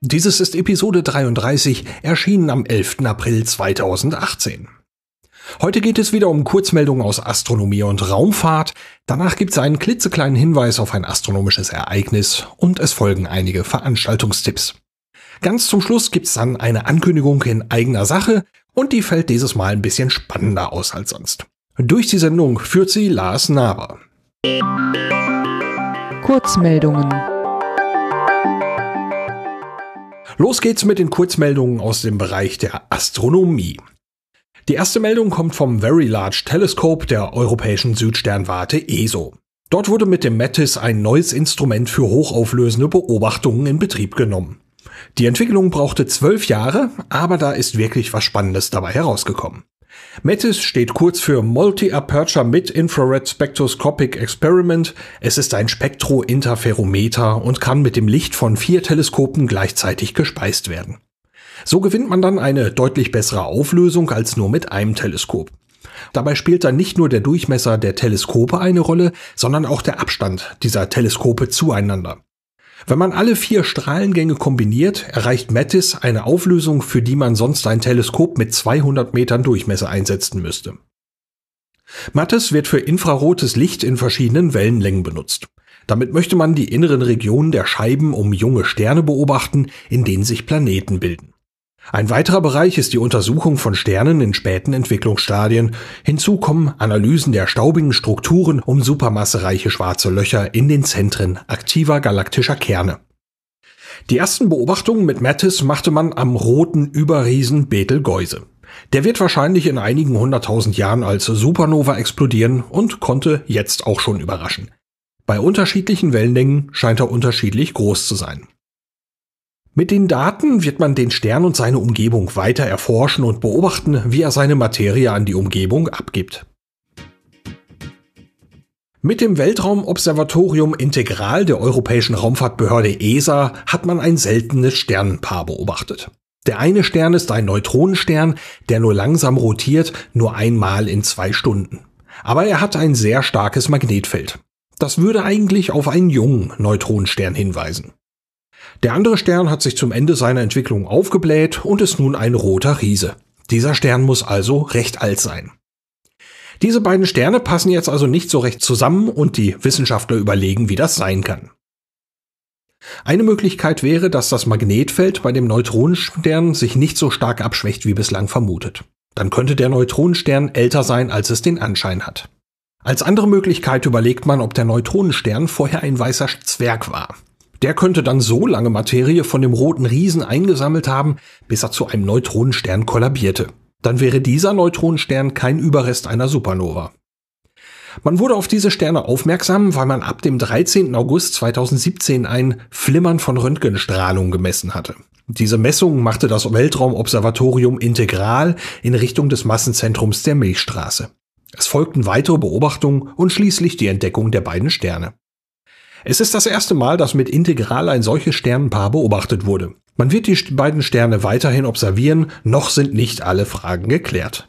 Dieses ist Episode 33, erschienen am 11. April 2018. Heute geht es wieder um Kurzmeldungen aus Astronomie und Raumfahrt. Danach gibt es einen klitzekleinen Hinweis auf ein astronomisches Ereignis und es folgen einige Veranstaltungstipps. Ganz zum Schluss gibt es dann eine Ankündigung in eigener Sache und die fällt dieses Mal ein bisschen spannender aus als sonst. Durch die Sendung führt sie Lars Naber. Kurzmeldungen. Los geht's mit den Kurzmeldungen aus dem Bereich der Astronomie. Die erste Meldung kommt vom Very Large Telescope der Europäischen Südsternwarte ESO. Dort wurde mit dem METIS ein neues Instrument für hochauflösende Beobachtungen in Betrieb genommen. Die Entwicklung brauchte zwölf Jahre, aber da ist wirklich was Spannendes dabei herausgekommen. METIS steht kurz für Multi-Aperture Mid-Infrared Spectroscopic Experiment. Es ist ein Spektrointerferometer und kann mit dem Licht von vier Teleskopen gleichzeitig gespeist werden. So gewinnt man dann eine deutlich bessere Auflösung als nur mit einem Teleskop. Dabei spielt dann nicht nur der Durchmesser der Teleskope eine Rolle, sondern auch der Abstand dieser Teleskope zueinander. Wenn man alle vier Strahlengänge kombiniert, erreicht Mattis eine Auflösung, für die man sonst ein Teleskop mit 200 Metern Durchmesser einsetzen müsste. Mattis wird für infrarotes Licht in verschiedenen Wellenlängen benutzt. Damit möchte man die inneren Regionen der Scheiben um junge Sterne beobachten, in denen sich Planeten bilden. Ein weiterer Bereich ist die Untersuchung von Sternen in späten Entwicklungsstadien. Hinzu kommen Analysen der staubigen Strukturen um supermassereiche schwarze Löcher in den Zentren aktiver galaktischer Kerne. Die ersten Beobachtungen mit Mattis machte man am roten Überriesen Betelgeuse. Der wird wahrscheinlich in einigen hunderttausend Jahren als Supernova explodieren und konnte jetzt auch schon überraschen. Bei unterschiedlichen Wellenlängen scheint er unterschiedlich groß zu sein. Mit den Daten wird man den Stern und seine Umgebung weiter erforschen und beobachten, wie er seine Materie an die Umgebung abgibt. Mit dem Weltraumobservatorium Integral der Europäischen Raumfahrtbehörde ESA hat man ein seltenes Sternenpaar beobachtet. Der eine Stern ist ein Neutronenstern, der nur langsam rotiert, nur einmal in zwei Stunden. Aber er hat ein sehr starkes Magnetfeld. Das würde eigentlich auf einen jungen Neutronenstern hinweisen. Der andere Stern hat sich zum Ende seiner Entwicklung aufgebläht und ist nun ein roter Riese. Dieser Stern muss also recht alt sein. Diese beiden Sterne passen jetzt also nicht so recht zusammen und die Wissenschaftler überlegen, wie das sein kann. Eine Möglichkeit wäre, dass das Magnetfeld bei dem Neutronenstern sich nicht so stark abschwächt wie bislang vermutet. Dann könnte der Neutronenstern älter sein, als es den Anschein hat. Als andere Möglichkeit überlegt man, ob der Neutronenstern vorher ein weißer Zwerg war. Der könnte dann so lange Materie von dem roten Riesen eingesammelt haben, bis er zu einem Neutronenstern kollabierte. Dann wäre dieser Neutronenstern kein Überrest einer Supernova. Man wurde auf diese Sterne aufmerksam, weil man ab dem 13. August 2017 ein Flimmern von Röntgenstrahlung gemessen hatte. Diese Messung machte das Weltraumobservatorium integral in Richtung des Massenzentrums der Milchstraße. Es folgten weitere Beobachtungen und schließlich die Entdeckung der beiden Sterne. Es ist das erste Mal, dass mit Integral ein solches Sternenpaar beobachtet wurde. Man wird die beiden Sterne weiterhin observieren, noch sind nicht alle Fragen geklärt.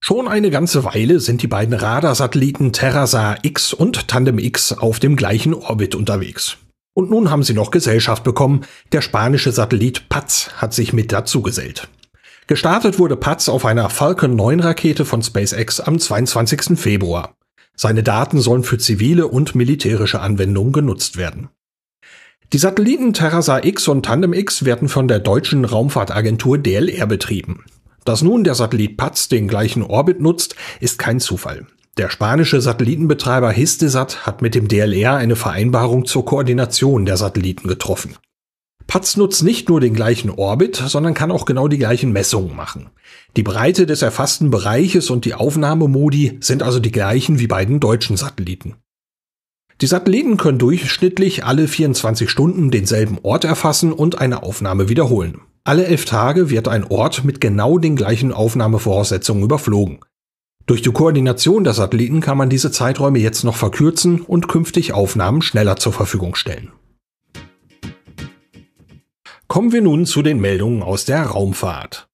Schon eine ganze Weile sind die beiden Radarsatelliten Terrasar X und Tandem X auf dem gleichen Orbit unterwegs. Und nun haben sie noch Gesellschaft bekommen. Der spanische Satellit Paz hat sich mit dazu gesellt. Gestartet wurde Paz auf einer Falcon 9 Rakete von SpaceX am 22. Februar. Seine Daten sollen für zivile und militärische Anwendungen genutzt werden. Die Satelliten Terrasar X und Tandem X werden von der deutschen Raumfahrtagentur DLR betrieben. Dass nun der Satellit Paz den gleichen Orbit nutzt, ist kein Zufall. Der spanische Satellitenbetreiber Histesat hat mit dem DLR eine Vereinbarung zur Koordination der Satelliten getroffen. Paz nutzt nicht nur den gleichen Orbit, sondern kann auch genau die gleichen Messungen machen. Die Breite des erfassten Bereiches und die Aufnahmemodi sind also die gleichen wie bei den deutschen Satelliten. Die Satelliten können durchschnittlich alle 24 Stunden denselben Ort erfassen und eine Aufnahme wiederholen. Alle elf Tage wird ein Ort mit genau den gleichen Aufnahmevoraussetzungen überflogen. Durch die Koordination der Satelliten kann man diese Zeiträume jetzt noch verkürzen und künftig Aufnahmen schneller zur Verfügung stellen. Kommen wir nun zu den Meldungen aus der Raumfahrt.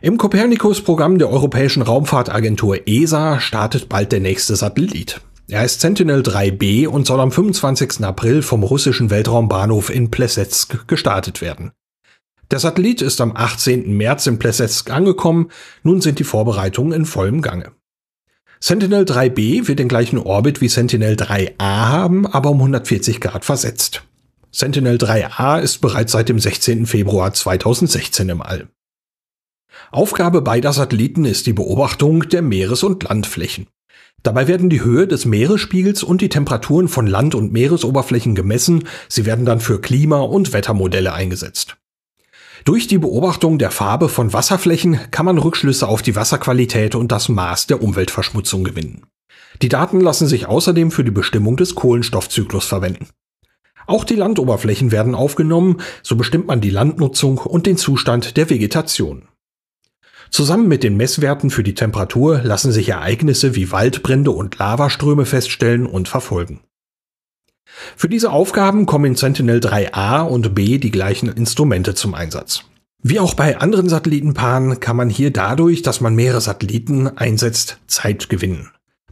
Im Copernicus-Programm der Europäischen Raumfahrtagentur ESA startet bald der nächste Satellit. Er ist Sentinel 3B und soll am 25. April vom russischen Weltraumbahnhof in Plesetsk gestartet werden. Der Satellit ist am 18. März in Plesetsk angekommen, nun sind die Vorbereitungen in vollem Gange. Sentinel 3B wird den gleichen Orbit wie Sentinel 3A haben, aber um 140 Grad versetzt. Sentinel 3A ist bereits seit dem 16. Februar 2016 im All. Aufgabe beider Satelliten ist die Beobachtung der Meeres- und Landflächen. Dabei werden die Höhe des Meeresspiegels und die Temperaturen von Land- und Meeresoberflächen gemessen, sie werden dann für Klima- und Wettermodelle eingesetzt. Durch die Beobachtung der Farbe von Wasserflächen kann man Rückschlüsse auf die Wasserqualität und das Maß der Umweltverschmutzung gewinnen. Die Daten lassen sich außerdem für die Bestimmung des Kohlenstoffzyklus verwenden. Auch die Landoberflächen werden aufgenommen, so bestimmt man die Landnutzung und den Zustand der Vegetation. Zusammen mit den Messwerten für die Temperatur lassen sich Ereignisse wie Waldbrände und Lavaströme feststellen und verfolgen. Für diese Aufgaben kommen in Sentinel 3a und b die gleichen Instrumente zum Einsatz. Wie auch bei anderen Satellitenpaaren kann man hier dadurch, dass man mehrere Satelliten einsetzt, Zeit gewinnen.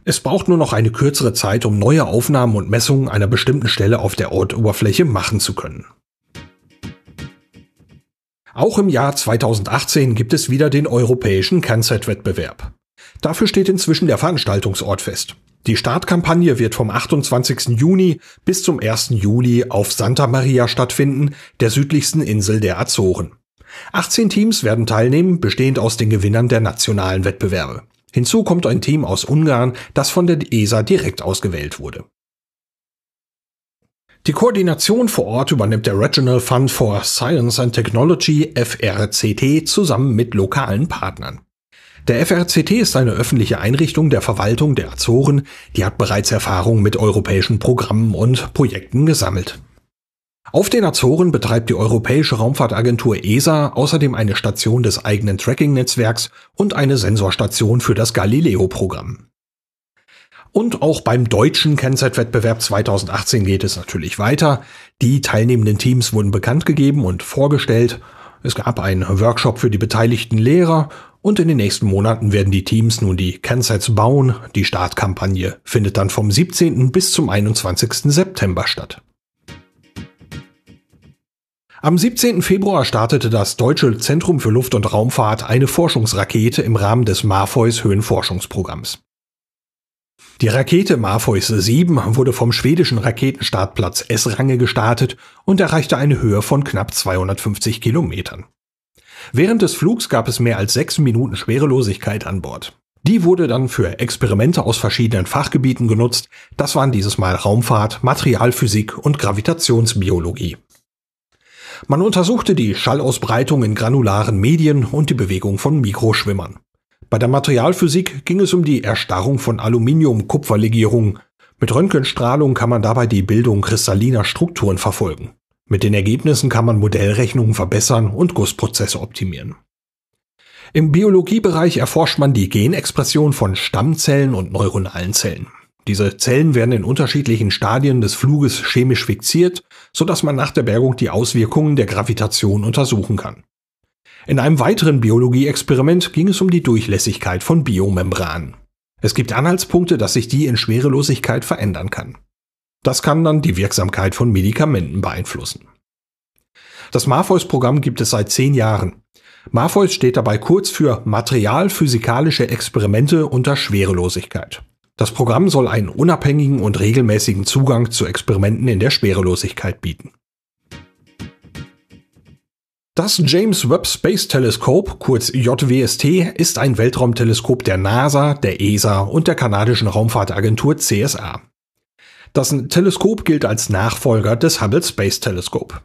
Es braucht nur noch eine kürzere Zeit, um neue Aufnahmen und Messungen einer bestimmten Stelle auf der Ortoberfläche machen zu können. Auch im Jahr 2018 gibt es wieder den europäischen CanSat-Wettbewerb. Dafür steht inzwischen der Veranstaltungsort fest. Die Startkampagne wird vom 28. Juni bis zum 1. Juli auf Santa Maria stattfinden, der südlichsten Insel der Azoren. 18 Teams werden teilnehmen, bestehend aus den Gewinnern der nationalen Wettbewerbe. Hinzu kommt ein Team aus Ungarn, das von der ESA direkt ausgewählt wurde. Die Koordination vor Ort übernimmt der Regional Fund for Science and Technology FRCT zusammen mit lokalen Partnern. Der FRCT ist eine öffentliche Einrichtung der Verwaltung der Azoren, die hat bereits Erfahrung mit europäischen Programmen und Projekten gesammelt. Auf den Azoren betreibt die Europäische Raumfahrtagentur ESA außerdem eine Station des eigenen Tracking-Netzwerks und eine Sensorstation für das Galileo-Programm. Und auch beim deutschen Kennzeitwettbewerb 2018 geht es natürlich weiter. Die teilnehmenden Teams wurden bekannt gegeben und vorgestellt. Es gab einen Workshop für die beteiligten Lehrer und in den nächsten Monaten werden die Teams nun die Kensets bauen. Die Startkampagne findet dann vom 17. bis zum 21. September statt. Am 17. Februar startete das Deutsche Zentrum für Luft- und Raumfahrt eine Forschungsrakete im Rahmen des Marfois Höhenforschungsprogramms. Die Rakete Morpheus 7 wurde vom schwedischen Raketenstartplatz S-Range gestartet und erreichte eine Höhe von knapp 250 Kilometern. Während des Flugs gab es mehr als sechs Minuten Schwerelosigkeit an Bord. Die wurde dann für Experimente aus verschiedenen Fachgebieten genutzt. Das waren dieses Mal Raumfahrt, Materialphysik und Gravitationsbiologie. Man untersuchte die Schallausbreitung in granularen Medien und die Bewegung von Mikroschwimmern. Bei der Materialphysik ging es um die Erstarrung von Aluminium-Kupferlegierungen. Mit Röntgenstrahlung kann man dabei die Bildung kristalliner Strukturen verfolgen. Mit den Ergebnissen kann man Modellrechnungen verbessern und Gussprozesse optimieren. Im Biologiebereich erforscht man die Genexpression von Stammzellen und neuronalen Zellen. Diese Zellen werden in unterschiedlichen Stadien des Fluges chemisch fixiert, sodass man nach der Bergung die Auswirkungen der Gravitation untersuchen kann. In einem weiteren Biologie-Experiment ging es um die Durchlässigkeit von Biomembranen. Es gibt Anhaltspunkte, dass sich die in Schwerelosigkeit verändern kann. Das kann dann die Wirksamkeit von Medikamenten beeinflussen. Das Morpheus-Programm gibt es seit zehn Jahren. Morpheus steht dabei kurz für Materialphysikalische Experimente unter Schwerelosigkeit. Das Programm soll einen unabhängigen und regelmäßigen Zugang zu Experimenten in der Schwerelosigkeit bieten. Das James Webb Space Telescope, kurz JWST, ist ein Weltraumteleskop der NASA, der ESA und der kanadischen Raumfahrtagentur CSA. Das Teleskop gilt als Nachfolger des Hubble Space Telescope.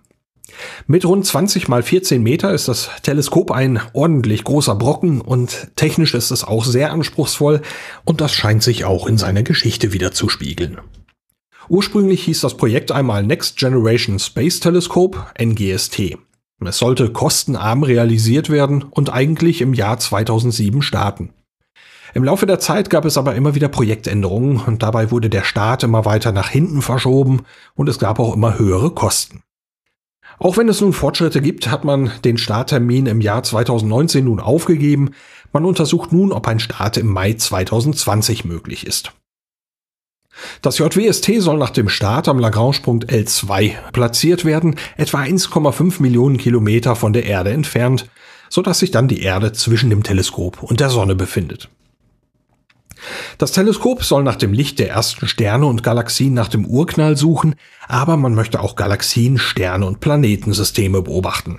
Mit rund 20 mal 14 Meter ist das Teleskop ein ordentlich großer Brocken und technisch ist es auch sehr anspruchsvoll und das scheint sich auch in seiner Geschichte wieder zu spiegeln. Ursprünglich hieß das Projekt einmal Next Generation Space Telescope, NGST. Es sollte kostenarm realisiert werden und eigentlich im Jahr 2007 starten. Im Laufe der Zeit gab es aber immer wieder Projektänderungen und dabei wurde der Start immer weiter nach hinten verschoben und es gab auch immer höhere Kosten. Auch wenn es nun Fortschritte gibt, hat man den Starttermin im Jahr 2019 nun aufgegeben. Man untersucht nun, ob ein Start im Mai 2020 möglich ist. Das JWST soll nach dem Start am Lagrange-Punkt L2 platziert werden, etwa 1,5 Millionen Kilometer von der Erde entfernt, so dass sich dann die Erde zwischen dem Teleskop und der Sonne befindet. Das Teleskop soll nach dem Licht der ersten Sterne und Galaxien nach dem Urknall suchen, aber man möchte auch Galaxien, Sterne und Planetensysteme beobachten.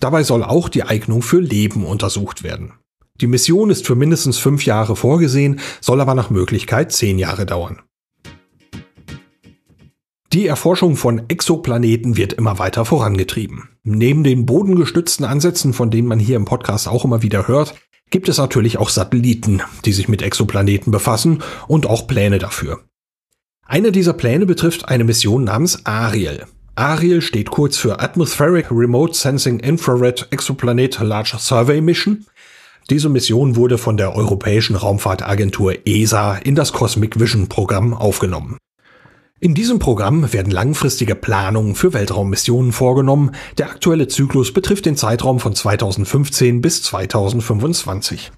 Dabei soll auch die Eignung für Leben untersucht werden. Die Mission ist für mindestens fünf Jahre vorgesehen, soll aber nach Möglichkeit zehn Jahre dauern. Die Erforschung von Exoplaneten wird immer weiter vorangetrieben. Neben den bodengestützten Ansätzen, von denen man hier im Podcast auch immer wieder hört, gibt es natürlich auch Satelliten, die sich mit Exoplaneten befassen und auch Pläne dafür. Eine dieser Pläne betrifft eine Mission namens Ariel. Ariel steht kurz für Atmospheric Remote Sensing Infrared Exoplanet Large Survey Mission. Diese Mission wurde von der Europäischen Raumfahrtagentur ESA in das Cosmic Vision Programm aufgenommen. In diesem Programm werden langfristige Planungen für Weltraummissionen vorgenommen. Der aktuelle Zyklus betrifft den Zeitraum von 2015 bis 2025.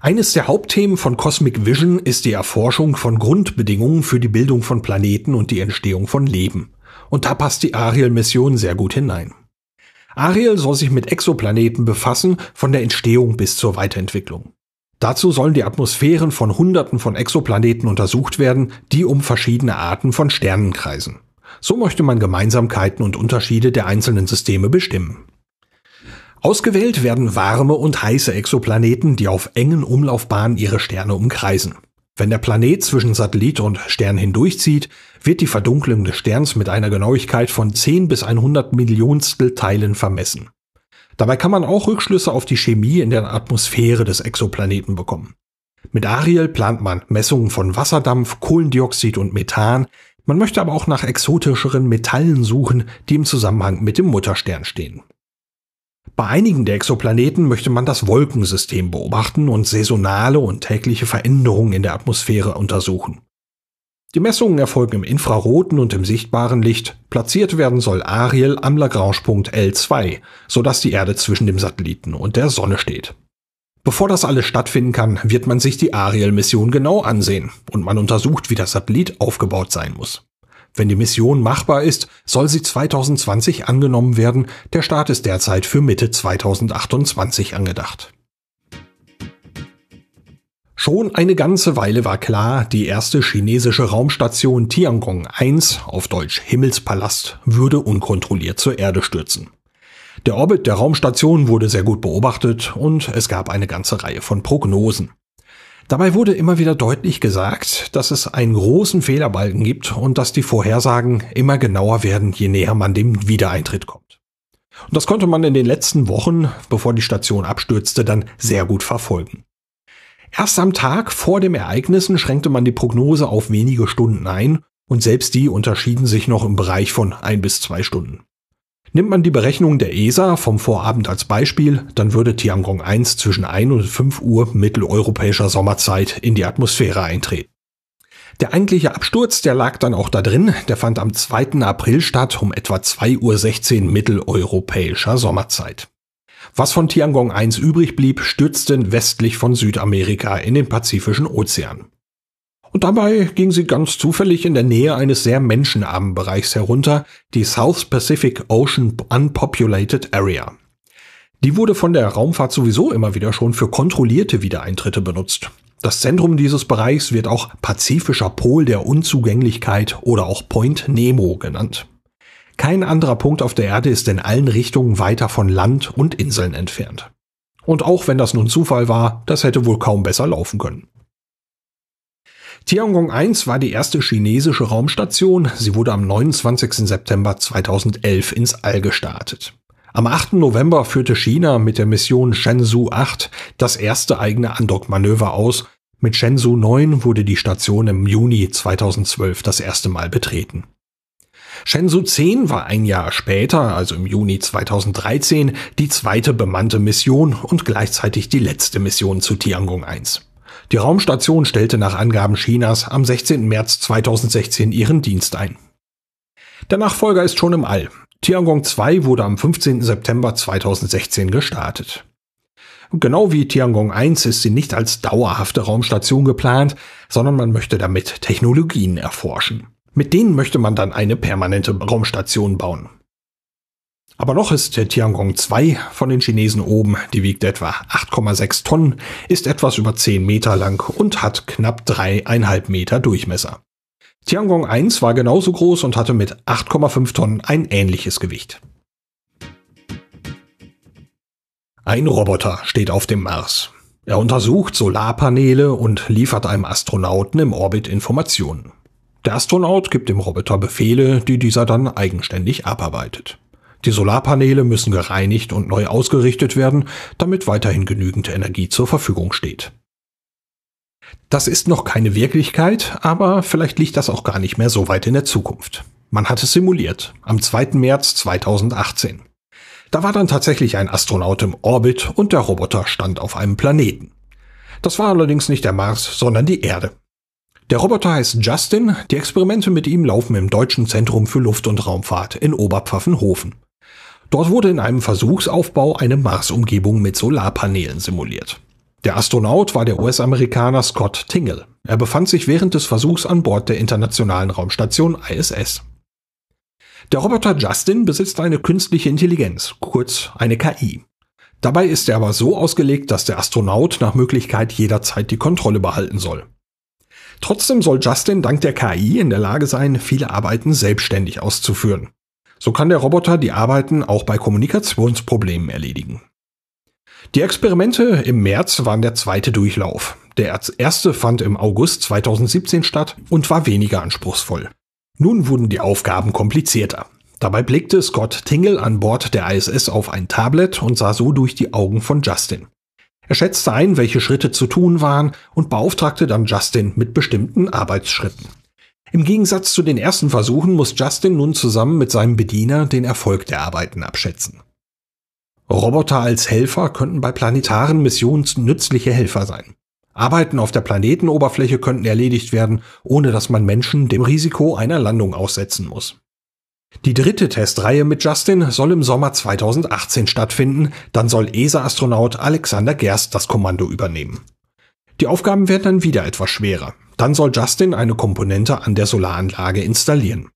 Eines der Hauptthemen von Cosmic Vision ist die Erforschung von Grundbedingungen für die Bildung von Planeten und die Entstehung von Leben. Und da passt die Ariel-Mission sehr gut hinein. Ariel soll sich mit Exoplaneten befassen, von der Entstehung bis zur Weiterentwicklung. Dazu sollen die Atmosphären von Hunderten von Exoplaneten untersucht werden, die um verschiedene Arten von Sternen kreisen. So möchte man Gemeinsamkeiten und Unterschiede der einzelnen Systeme bestimmen. Ausgewählt werden warme und heiße Exoplaneten, die auf engen Umlaufbahnen ihre Sterne umkreisen. Wenn der Planet zwischen Satellit und Stern hindurchzieht, wird die Verdunklung des Sterns mit einer Genauigkeit von 10 bis 100 Millionstel Teilen vermessen. Dabei kann man auch Rückschlüsse auf die Chemie in der Atmosphäre des Exoplaneten bekommen. Mit Ariel plant man Messungen von Wasserdampf, Kohlendioxid und Methan. Man möchte aber auch nach exotischeren Metallen suchen, die im Zusammenhang mit dem Mutterstern stehen. Bei einigen der Exoplaneten möchte man das Wolkensystem beobachten und saisonale und tägliche Veränderungen in der Atmosphäre untersuchen. Die Messungen erfolgen im infraroten und im sichtbaren Licht. Platziert werden soll Ariel am Lagrange-Punkt L2, sodass die Erde zwischen dem Satelliten und der Sonne steht. Bevor das alles stattfinden kann, wird man sich die Ariel-Mission genau ansehen und man untersucht, wie das Satellit aufgebaut sein muss. Wenn die Mission machbar ist, soll sie 2020 angenommen werden. Der Start ist derzeit für Mitte 2028 angedacht. Schon eine ganze Weile war klar, die erste chinesische Raumstation Tiangong 1, auf Deutsch Himmelspalast, würde unkontrolliert zur Erde stürzen. Der Orbit der Raumstation wurde sehr gut beobachtet und es gab eine ganze Reihe von Prognosen. Dabei wurde immer wieder deutlich gesagt, dass es einen großen Fehlerbalken gibt und dass die Vorhersagen immer genauer werden, je näher man dem Wiedereintritt kommt. Und das konnte man in den letzten Wochen, bevor die Station abstürzte, dann sehr gut verfolgen. Erst am Tag vor dem Ereignissen schränkte man die Prognose auf wenige Stunden ein und selbst die unterschieden sich noch im Bereich von ein bis zwei Stunden. Nimmt man die Berechnung der ESA vom Vorabend als Beispiel, dann würde Tiangong 1 zwischen 1 und 5 Uhr mitteleuropäischer Sommerzeit in die Atmosphäre eintreten. Der eigentliche Absturz, der lag dann auch da drin, der fand am 2. April statt um etwa 2.16 Uhr mitteleuropäischer Sommerzeit. Was von Tiangong 1 übrig blieb, stürzte westlich von Südamerika in den Pazifischen Ozean. Und dabei ging sie ganz zufällig in der Nähe eines sehr menschenarmen Bereichs herunter, die South Pacific Ocean Unpopulated Area. Die wurde von der Raumfahrt sowieso immer wieder schon für kontrollierte Wiedereintritte benutzt. Das Zentrum dieses Bereichs wird auch Pazifischer Pol der Unzugänglichkeit oder auch Point Nemo genannt. Kein anderer Punkt auf der Erde ist in allen Richtungen weiter von Land und Inseln entfernt. Und auch wenn das nun Zufall war, das hätte wohl kaum besser laufen können. Tiangong 1 war die erste chinesische Raumstation. Sie wurde am 29. September 2011 ins All gestartet. Am 8. November führte China mit der Mission Shenzhou 8 das erste eigene Andockmanöver aus, Mit Shenzhou 9 wurde die Station im Juni 2012 das erste Mal betreten. Shenzhou 10 war ein Jahr später, also im Juni 2013, die zweite bemannte Mission und gleichzeitig die letzte Mission zu Tiangong 1. Die Raumstation stellte nach Angaben Chinas am 16. März 2016 ihren Dienst ein. Der Nachfolger ist schon im All. Tiangong 2 wurde am 15. September 2016 gestartet. Genau wie Tiangong 1 ist sie nicht als dauerhafte Raumstation geplant, sondern man möchte damit Technologien erforschen. Mit denen möchte man dann eine permanente Raumstation bauen. Aber noch ist der Tiangong 2 von den Chinesen oben, die wiegt etwa 8,6 Tonnen, ist etwas über 10 Meter lang und hat knapp dreieinhalb Meter Durchmesser. Tiangong 1 war genauso groß und hatte mit 8,5 Tonnen ein ähnliches Gewicht. Ein Roboter steht auf dem Mars. Er untersucht Solarpaneele und liefert einem Astronauten im Orbit Informationen. Der Astronaut gibt dem Roboter Befehle, die dieser dann eigenständig abarbeitet. Die Solarpaneele müssen gereinigt und neu ausgerichtet werden, damit weiterhin genügend Energie zur Verfügung steht. Das ist noch keine Wirklichkeit, aber vielleicht liegt das auch gar nicht mehr so weit in der Zukunft. Man hat es simuliert, am 2. März 2018. Da war dann tatsächlich ein Astronaut im Orbit und der Roboter stand auf einem Planeten. Das war allerdings nicht der Mars, sondern die Erde. Der Roboter heißt Justin, die Experimente mit ihm laufen im Deutschen Zentrum für Luft- und Raumfahrt in Oberpfaffenhofen. Dort wurde in einem Versuchsaufbau eine Marsumgebung mit Solarpanelen simuliert. Der Astronaut war der US-Amerikaner Scott Tingle. Er befand sich während des Versuchs an Bord der internationalen Raumstation ISS. Der Roboter Justin besitzt eine künstliche Intelligenz, kurz eine KI. Dabei ist er aber so ausgelegt, dass der Astronaut nach Möglichkeit jederzeit die Kontrolle behalten soll. Trotzdem soll Justin dank der KI in der Lage sein, viele Arbeiten selbstständig auszuführen. So kann der Roboter die Arbeiten auch bei Kommunikationsproblemen erledigen. Die Experimente im März waren der zweite Durchlauf. Der erste fand im August 2017 statt und war weniger anspruchsvoll. Nun wurden die Aufgaben komplizierter. Dabei blickte Scott Tingle an Bord der ISS auf ein Tablet und sah so durch die Augen von Justin. Er schätzte ein, welche Schritte zu tun waren und beauftragte dann Justin mit bestimmten Arbeitsschritten. Im Gegensatz zu den ersten Versuchen muss Justin nun zusammen mit seinem Bediener den Erfolg der Arbeiten abschätzen. Roboter als Helfer könnten bei planetaren Missionen nützliche Helfer sein. Arbeiten auf der Planetenoberfläche könnten erledigt werden, ohne dass man Menschen dem Risiko einer Landung aussetzen muss. Die dritte Testreihe mit Justin soll im Sommer 2018 stattfinden, dann soll ESA-Astronaut Alexander Gerst das Kommando übernehmen. Die Aufgaben werden dann wieder etwas schwerer. Dann soll Justin eine Komponente an der Solaranlage installieren.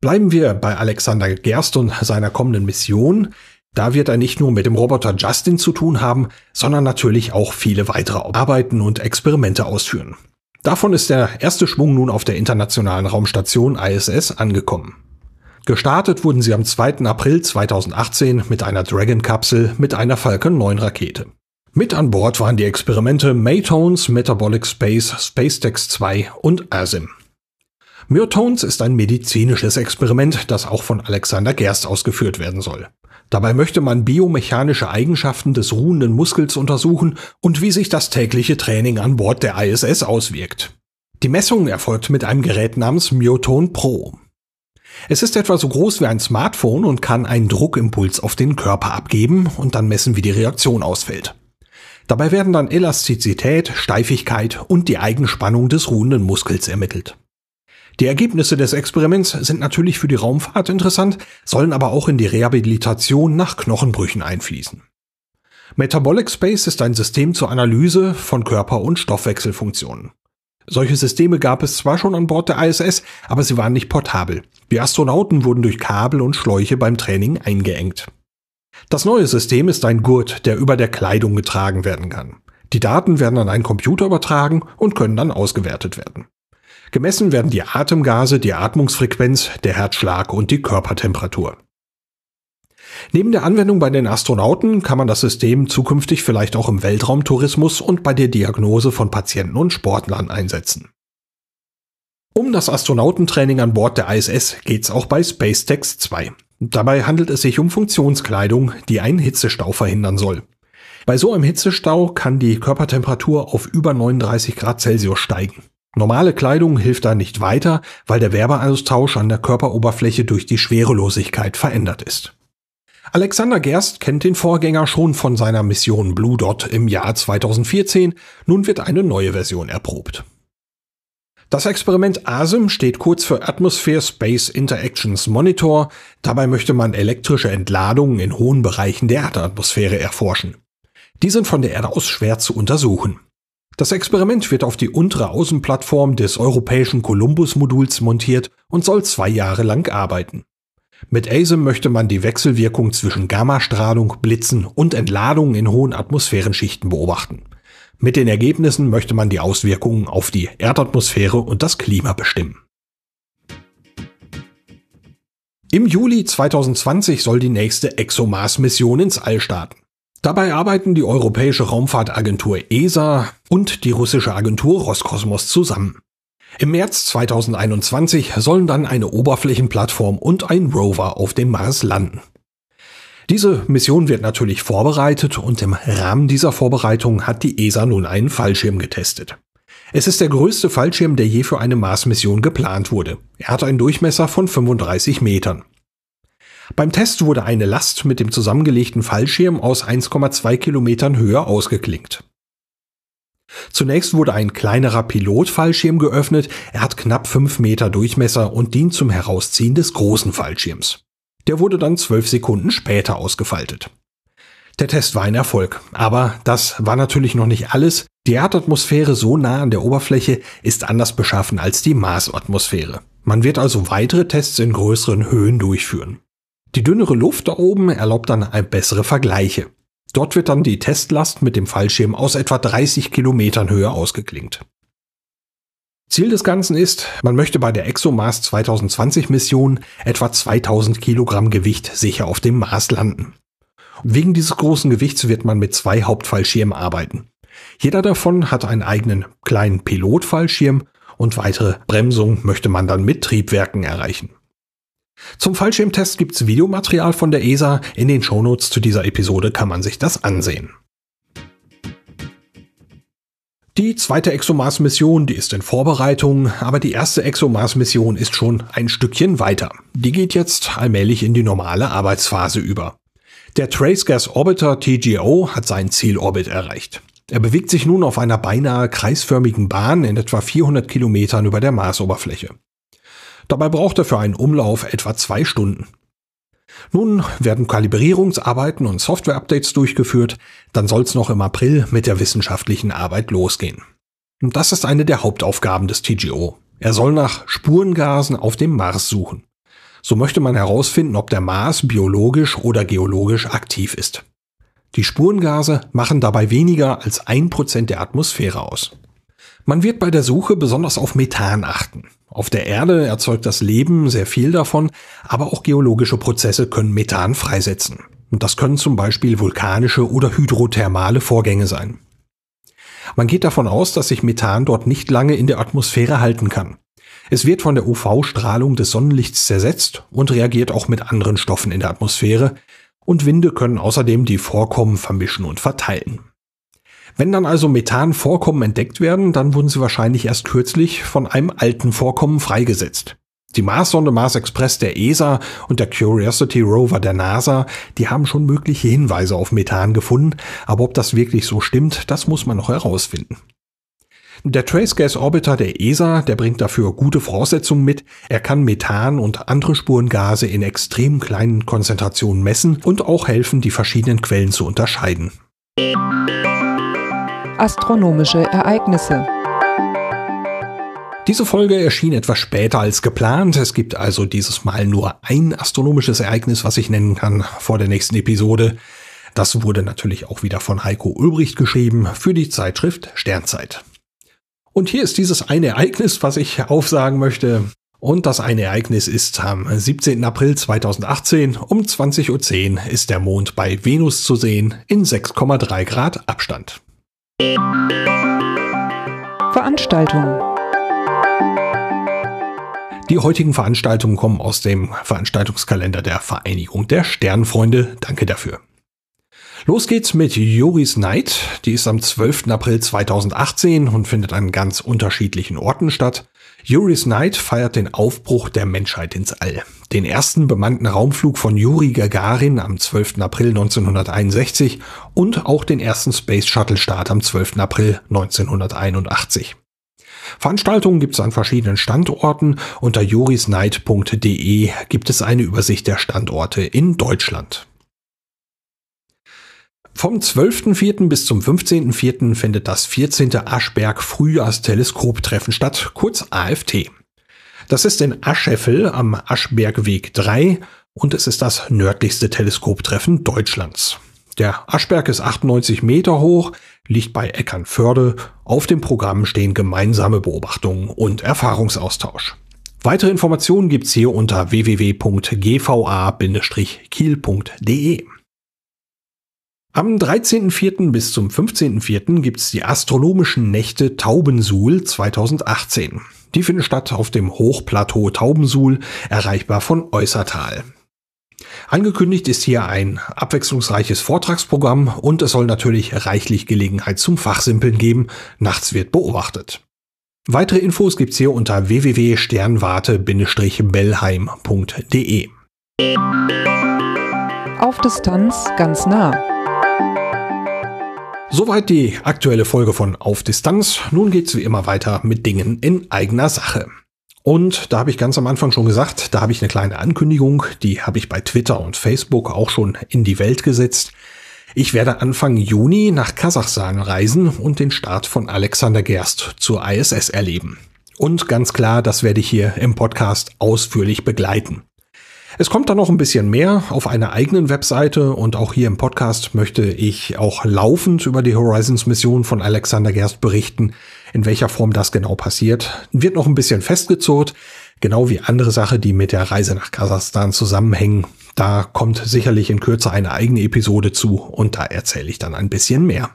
Bleiben wir bei Alexander Gerst und seiner kommenden Mission. Da wird er nicht nur mit dem Roboter Justin zu tun haben, sondern natürlich auch viele weitere Arbeiten und Experimente ausführen. Davon ist der erste Schwung nun auf der internationalen Raumstation ISS angekommen. Gestartet wurden sie am 2. April 2018 mit einer Dragon-Kapsel mit einer Falcon 9 Rakete. Mit an Bord waren die Experimente Maytones, Metabolic Space, SpaceTex 2 und ASIM. Myotones ist ein medizinisches Experiment, das auch von Alexander Gerst ausgeführt werden soll. Dabei möchte man biomechanische Eigenschaften des ruhenden Muskels untersuchen und wie sich das tägliche Training an Bord der ISS auswirkt. Die Messung erfolgt mit einem Gerät namens Myotone Pro. Es ist etwa so groß wie ein Smartphone und kann einen Druckimpuls auf den Körper abgeben und dann messen, wie die Reaktion ausfällt. Dabei werden dann Elastizität, Steifigkeit und die Eigenspannung des ruhenden Muskels ermittelt. Die Ergebnisse des Experiments sind natürlich für die Raumfahrt interessant, sollen aber auch in die Rehabilitation nach Knochenbrüchen einfließen. Metabolic Space ist ein System zur Analyse von Körper- und Stoffwechselfunktionen. Solche Systeme gab es zwar schon an Bord der ISS, aber sie waren nicht portabel. Die Astronauten wurden durch Kabel und Schläuche beim Training eingeengt. Das neue System ist ein Gurt, der über der Kleidung getragen werden kann. Die Daten werden an einen Computer übertragen und können dann ausgewertet werden. Gemessen werden die Atemgase, die Atmungsfrequenz, der Herzschlag und die Körpertemperatur. Neben der Anwendung bei den Astronauten kann man das System zukünftig vielleicht auch im Weltraumtourismus und bei der Diagnose von Patienten und Sportlern einsetzen. Um das Astronautentraining an Bord der ISS geht's auch bei SpaceTex 2. Dabei handelt es sich um Funktionskleidung, die einen Hitzestau verhindern soll. Bei so einem Hitzestau kann die Körpertemperatur auf über 39 Grad Celsius steigen. Normale Kleidung hilft da nicht weiter, weil der Werbeaustausch an der Körperoberfläche durch die Schwerelosigkeit verändert ist. Alexander Gerst kennt den Vorgänger schon von seiner Mission Blue Dot im Jahr 2014. Nun wird eine neue Version erprobt. Das Experiment ASIM steht kurz für Atmosphere Space Interactions Monitor. Dabei möchte man elektrische Entladungen in hohen Bereichen der Erdatmosphäre erforschen. Die sind von der Erde aus schwer zu untersuchen. Das Experiment wird auf die untere Außenplattform des europäischen Columbus-Moduls montiert und soll zwei Jahre lang arbeiten. Mit ASIM möchte man die Wechselwirkung zwischen Gammastrahlung, Blitzen und Entladungen in hohen Atmosphärenschichten beobachten. Mit den Ergebnissen möchte man die Auswirkungen auf die Erdatmosphäre und das Klima bestimmen. Im Juli 2020 soll die nächste ExoMars-Mission ins All starten. Dabei arbeiten die Europäische Raumfahrtagentur ESA und die russische Agentur Roskosmos zusammen. Im März 2021 sollen dann eine Oberflächenplattform und ein Rover auf dem Mars landen. Diese Mission wird natürlich vorbereitet und im Rahmen dieser Vorbereitung hat die ESA nun einen Fallschirm getestet. Es ist der größte Fallschirm, der je für eine Mars-Mission geplant wurde. Er hat einen Durchmesser von 35 Metern. Beim Test wurde eine Last mit dem zusammengelegten Fallschirm aus 1,2 Kilometern Höhe ausgeklinkt. Zunächst wurde ein kleinerer Pilotfallschirm geöffnet, er hat knapp 5 Meter Durchmesser und dient zum Herausziehen des großen Fallschirms. Der wurde dann 12 Sekunden später ausgefaltet. Der Test war ein Erfolg, aber das war natürlich noch nicht alles. Die Erdatmosphäre so nah an der Oberfläche ist anders beschaffen als die Marsatmosphäre. Man wird also weitere Tests in größeren Höhen durchführen. Die dünnere Luft da oben erlaubt dann bessere Vergleiche. Dort wird dann die Testlast mit dem Fallschirm aus etwa 30 Kilometern Höhe ausgeklingt. Ziel des Ganzen ist, man möchte bei der ExoMars 2020 Mission etwa 2000 Kilogramm Gewicht sicher auf dem Mars landen. Wegen dieses großen Gewichts wird man mit zwei Hauptfallschirmen arbeiten. Jeder davon hat einen eigenen kleinen Pilotfallschirm und weitere Bremsung möchte man dann mit Triebwerken erreichen. Zum Fallschirmtest gibt's Videomaterial von der ESA. In den Shownotes zu dieser Episode kann man sich das ansehen. Die zweite ExoMars-Mission, die ist in Vorbereitung, aber die erste ExoMars-Mission ist schon ein Stückchen weiter. Die geht jetzt allmählich in die normale Arbeitsphase über. Der Trace Gas Orbiter TGO hat seinen Zielorbit erreicht. Er bewegt sich nun auf einer beinahe kreisförmigen Bahn in etwa 400 Kilometern über der Marsoberfläche. Dabei braucht er für einen Umlauf etwa zwei Stunden. Nun werden Kalibrierungsarbeiten und Software-Updates durchgeführt, dann soll es noch im April mit der wissenschaftlichen Arbeit losgehen. Und das ist eine der Hauptaufgaben des TGO. Er soll nach Spurengasen auf dem Mars suchen. So möchte man herausfinden, ob der Mars biologisch oder geologisch aktiv ist. Die Spurengase machen dabei weniger als ein Prozent der Atmosphäre aus. Man wird bei der Suche besonders auf Methan achten. Auf der Erde erzeugt das Leben sehr viel davon, aber auch geologische Prozesse können Methan freisetzen. Und das können zum Beispiel vulkanische oder hydrothermale Vorgänge sein. Man geht davon aus, dass sich Methan dort nicht lange in der Atmosphäre halten kann. Es wird von der UV-Strahlung des Sonnenlichts zersetzt und reagiert auch mit anderen Stoffen in der Atmosphäre, und Winde können außerdem die Vorkommen vermischen und verteilen. Wenn dann also Methanvorkommen entdeckt werden, dann wurden sie wahrscheinlich erst kürzlich von einem alten Vorkommen freigesetzt. Die Marssonde Mars Express der ESA und der Curiosity Rover der NASA, die haben schon mögliche Hinweise auf Methan gefunden, aber ob das wirklich so stimmt, das muss man noch herausfinden. Der Trace Gas Orbiter der ESA, der bringt dafür gute Voraussetzungen mit. Er kann Methan und andere Spurengase in extrem kleinen Konzentrationen messen und auch helfen, die verschiedenen Quellen zu unterscheiden astronomische Ereignisse. Diese Folge erschien etwas später als geplant. Es gibt also dieses Mal nur ein astronomisches Ereignis, was ich nennen kann vor der nächsten Episode. Das wurde natürlich auch wieder von Heiko Ulbricht geschrieben für die Zeitschrift Sternzeit. Und hier ist dieses eine Ereignis, was ich aufsagen möchte. Und das eine Ereignis ist am 17. April 2018 um 20.10 Uhr ist der Mond bei Venus zu sehen in 6,3 Grad Abstand. Veranstaltung. Die heutigen Veranstaltungen kommen aus dem Veranstaltungskalender der Vereinigung der Sternfreunde. Danke dafür. Los geht's mit Juris Night. Die ist am 12. April 2018 und findet an ganz unterschiedlichen Orten statt. Juris Night feiert den Aufbruch der Menschheit ins All. Den ersten bemannten Raumflug von Juri Gagarin am 12. April 1961 und auch den ersten Space Shuttle Start am 12. April 1981. Veranstaltungen gibt es an verschiedenen Standorten. Unter jurisnight.de gibt es eine Übersicht der Standorte in Deutschland. Vom 12.04. bis zum 15.04. findet das 14. Aschberg Frühjahrsteleskoptreffen statt, kurz AFT. Das ist in Ascheffel am Aschbergweg 3 und es ist das nördlichste Teleskoptreffen Deutschlands. Der Aschberg ist 98 Meter hoch, liegt bei Eckernförde. Auf dem Programm stehen gemeinsame Beobachtungen und Erfahrungsaustausch. Weitere Informationen gibt's hier unter www.gva-kiel.de. Am 13.04. bis zum 15.04. gibt's die astronomischen Nächte Taubensuhl 2018. Die finden statt auf dem Hochplateau Taubensuhl, erreichbar von Äußertal. Angekündigt ist hier ein abwechslungsreiches Vortragsprogramm und es soll natürlich reichlich Gelegenheit zum Fachsimpeln geben. Nachts wird beobachtet. Weitere Infos gibt's hier unter www.sternwarte-bellheim.de. Auf Distanz ganz nah. Soweit die aktuelle Folge von Auf Distanz. Nun geht's wie immer weiter mit Dingen in eigener Sache. Und da habe ich ganz am Anfang schon gesagt, da habe ich eine kleine Ankündigung, die habe ich bei Twitter und Facebook auch schon in die Welt gesetzt. Ich werde Anfang Juni nach Kasachstan reisen und den Start von Alexander Gerst zur ISS erleben. Und ganz klar, das werde ich hier im Podcast ausführlich begleiten. Es kommt dann noch ein bisschen mehr auf einer eigenen Webseite und auch hier im Podcast möchte ich auch laufend über die Horizons Mission von Alexander Gerst berichten. In welcher Form das genau passiert, wird noch ein bisschen festgezurrt, genau wie andere Sachen, die mit der Reise nach Kasachstan zusammenhängen. Da kommt sicherlich in Kürze eine eigene Episode zu und da erzähle ich dann ein bisschen mehr.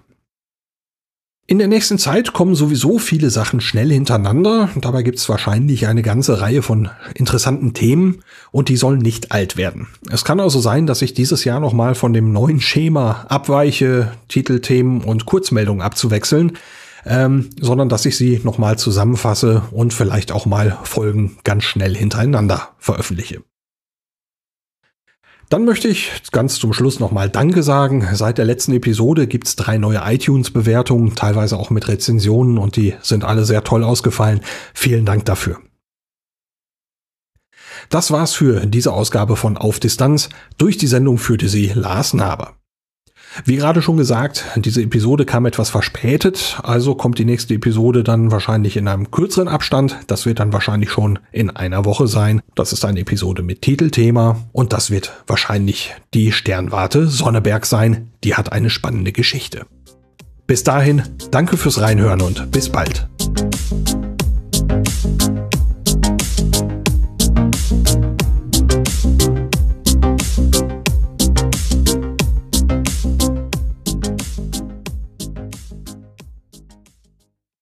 In der nächsten Zeit kommen sowieso viele Sachen schnell hintereinander. Dabei gibt es wahrscheinlich eine ganze Reihe von interessanten Themen und die sollen nicht alt werden. Es kann also sein, dass ich dieses Jahr nochmal von dem neuen Schema abweiche, Titelthemen und Kurzmeldungen abzuwechseln, ähm, sondern dass ich sie nochmal zusammenfasse und vielleicht auch mal Folgen ganz schnell hintereinander veröffentliche. Dann möchte ich ganz zum Schluss nochmal Danke sagen. Seit der letzten Episode gibt's drei neue iTunes-Bewertungen, teilweise auch mit Rezensionen und die sind alle sehr toll ausgefallen. Vielen Dank dafür. Das war's für diese Ausgabe von Auf Distanz. Durch die Sendung führte sie Lars Naber. Wie gerade schon gesagt, diese Episode kam etwas verspätet, also kommt die nächste Episode dann wahrscheinlich in einem kürzeren Abstand. Das wird dann wahrscheinlich schon in einer Woche sein. Das ist eine Episode mit Titelthema und das wird wahrscheinlich die Sternwarte Sonneberg sein. Die hat eine spannende Geschichte. Bis dahin, danke fürs Reinhören und bis bald.